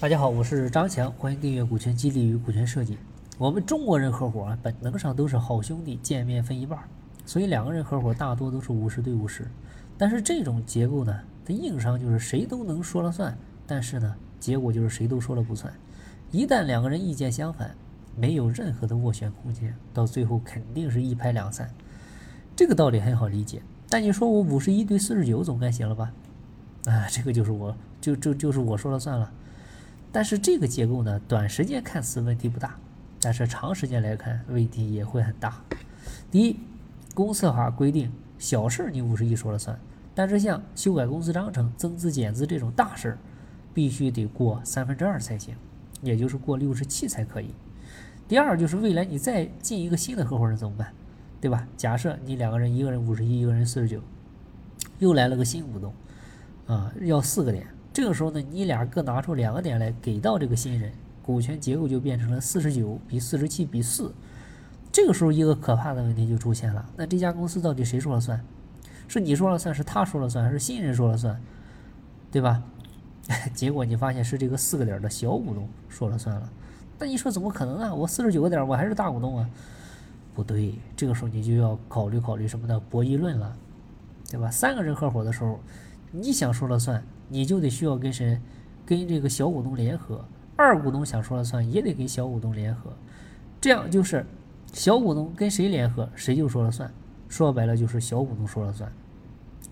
大家好，我是张强，欢迎订阅《股权激励与股权设计》。我们中国人合伙啊，本能上都是好兄弟，见面分一半，所以两个人合伙大多都是五十对五十。但是这种结构呢，它硬伤就是谁都能说了算，但是呢，结果就是谁都说了不算。一旦两个人意见相反，没有任何的斡旋空间，到最后肯定是一拍两散。这个道理很好理解，但你说我五十一对四十九总该行了吧？啊，这个就是我就就就是我说了算了。但是这个结构呢，短时间看似问题不大，但是长时间来看问题也会很大。第一，公司法规定小事儿你五十一说了算，但是像修改公司章程、增资减资这种大事儿，必须得过三分之二才行，也就是过六十七才可以。第二就是未来你再进一个新的合伙人怎么办？对吧？假设你两个人，一个人五十一，一个人四十九，又来了个新股东，啊，要四个点。这个时候呢，你俩各拿出两个点来给到这个新人，股权结构就变成了四十九比四十七比四。这个时候一个可怕的问题就出现了，那这家公司到底谁说了算？是你说了算，是他说了算，还是新人说了算？对吧？结果你发现是这个四个点的小股东说了算了。那你说怎么可能啊？我四十九个点，我还是大股东啊？不对，这个时候你就要考虑考虑什么的博弈论了，对吧？三个人合伙的时候，你想说了算。你就得需要跟谁，跟这个小股东联合，二股东想说了算，也得跟小股东联合，这样就是小股东跟谁联合，谁就说了算。说白了就是小股东说了算。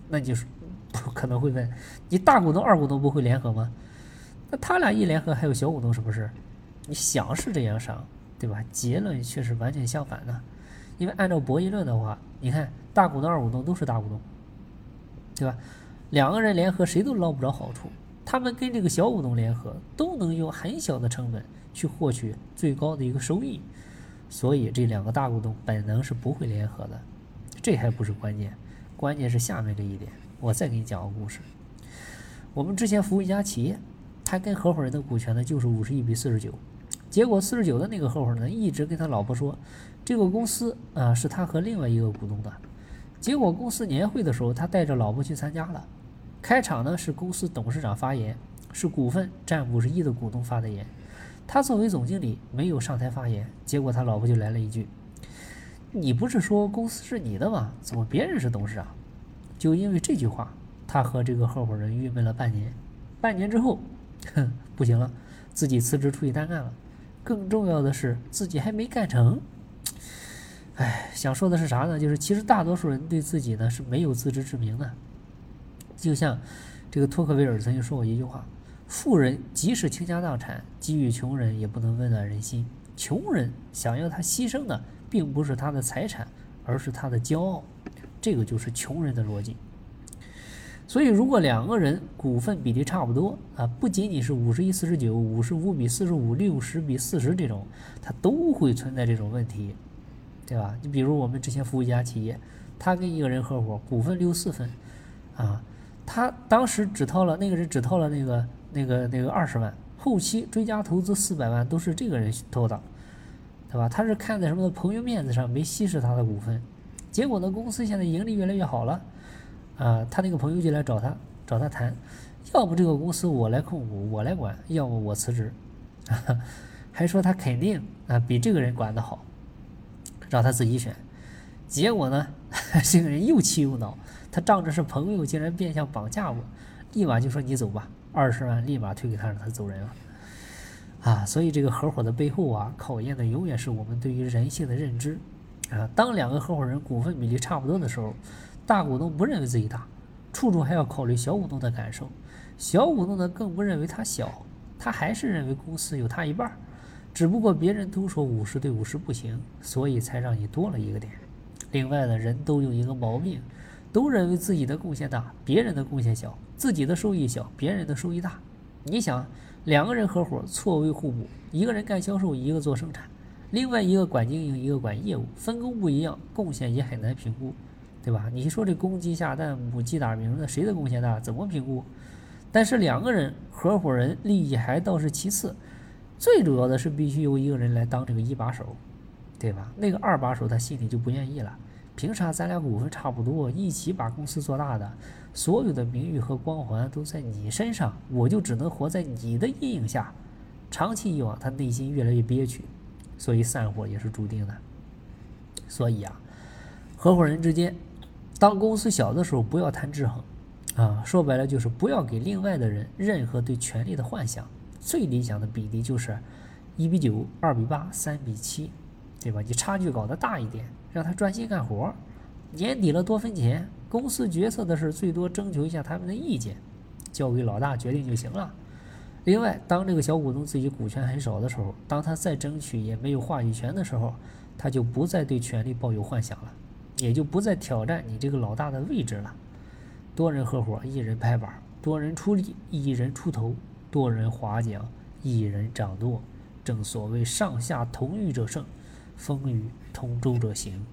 那就是 可能会问，你大股东、二股东不会联合吗？那他俩一联合，还有小股东什么事？你想是这样想，对吧？结论却是完全相反的。因为按照博弈论的话，你看大股东、二股东都是大股东，对吧？两个人联合，谁都捞不着好处。他们跟这个小股东联合，都能用很小的成本去获取最高的一个收益。所以这两个大股东本能是不会联合的。这还不是关键，关键是下面这一点。我再给你讲个故事。我们之前服务一家企业，他跟合伙人的股权呢就是五十一比四十九。结果四十九的那个合伙人呢一直跟他老婆说，这个公司啊是他和另外一个股东的。结果公司年会的时候，他带着老婆去参加了。开场呢是公司董事长发言，是股份占五十一的股东发的言，他作为总经理没有上台发言，结果他老婆就来了一句：“你不是说公司是你的吗？怎么别人是董事长？”就因为这句话，他和这个合伙人郁闷了半年。半年之后，哼，不行了，自己辞职出去单干了。更重要的是，自己还没干成。哎，想说的是啥呢？就是其实大多数人对自己呢是没有自知之明的。就像这个托克维尔曾经说过一句话：“富人即使倾家荡产给予穷人，也不能温暖人心。穷人想要他牺牲的，并不是他的财产，而是他的骄傲。这个就是穷人的逻辑。所以，如果两个人股份比例差不多啊，不仅仅是五十一四十九、五十五比四十五、六十比四十这种，它都会存在这种问题，对吧？你比如我们之前服务一家企业，他跟一个人合伙，股份六四分，啊。他当时只掏了那个人只掏了那个那个那个二十万，后期追加投资四百万都是这个人投的，对吧？他是看在什么朋友面子上没稀释他的股份，结果呢公司现在盈利越来越好了，啊，他那个朋友就来找他找他谈，要不这个公司我来控股我来管，要么我辞职，还说他肯定啊比这个人管得好，让他自己选，结果呢 这个人又气又恼。他仗着是朋友，竟然变相绑架我，立马就说你走吧，二十万立马退给他，让他走人了。啊，所以这个合伙的背后啊，考验的永远是我们对于人性的认知。啊，当两个合伙人股份比例差不多的时候，大股东不认为自己大，处处还要考虑小股东的感受；小股东呢，更不认为他小，他还是认为公司有他一半，只不过别人都说五十对五十不行，所以才让你多了一个点。另外呢，人都有一个毛病。都认为自己的贡献大，别人的贡献小；自己的收益小，别人的收益大。你想，两个人合伙，错位互补，一个人干销售，一个做生产，另外一个管经营，一个管业务，分工不一样，贡献也很难评估，对吧？你说这公鸡下蛋，母鸡打鸣的，谁的贡献大？怎么评估？但是两个人合伙人，利益还倒是其次，最主要的是必须由一个人来当这个一把手，对吧？那个二把手他心里就不愿意了。凭啥咱俩股份差不多，一起把公司做大的，所有的名誉和光环都在你身上，我就只能活在你的阴影下。长期以往，他内心越来越憋屈，所以散伙也是注定的。所以啊，合伙人之间，当公司小的时候，不要谈制衡，啊，说白了就是不要给另外的人任何对权力的幻想。最理想的比例就是一比九、二比八、三比七。对吧？你差距搞得大一点，让他专心干活，年底了多分钱，公司决策的事最多征求一下他们的意见，交给老大决定就行了。另外，当这个小股东自己股权很少的时候，当他再争取也没有话语权的时候，他就不再对权力抱有幻想了，也就不再挑战你这个老大的位置了。多人合伙，一人拍板；多人出力，一人出头；多人划桨，一人掌舵。正所谓上下同欲者胜。风雨同舟者行。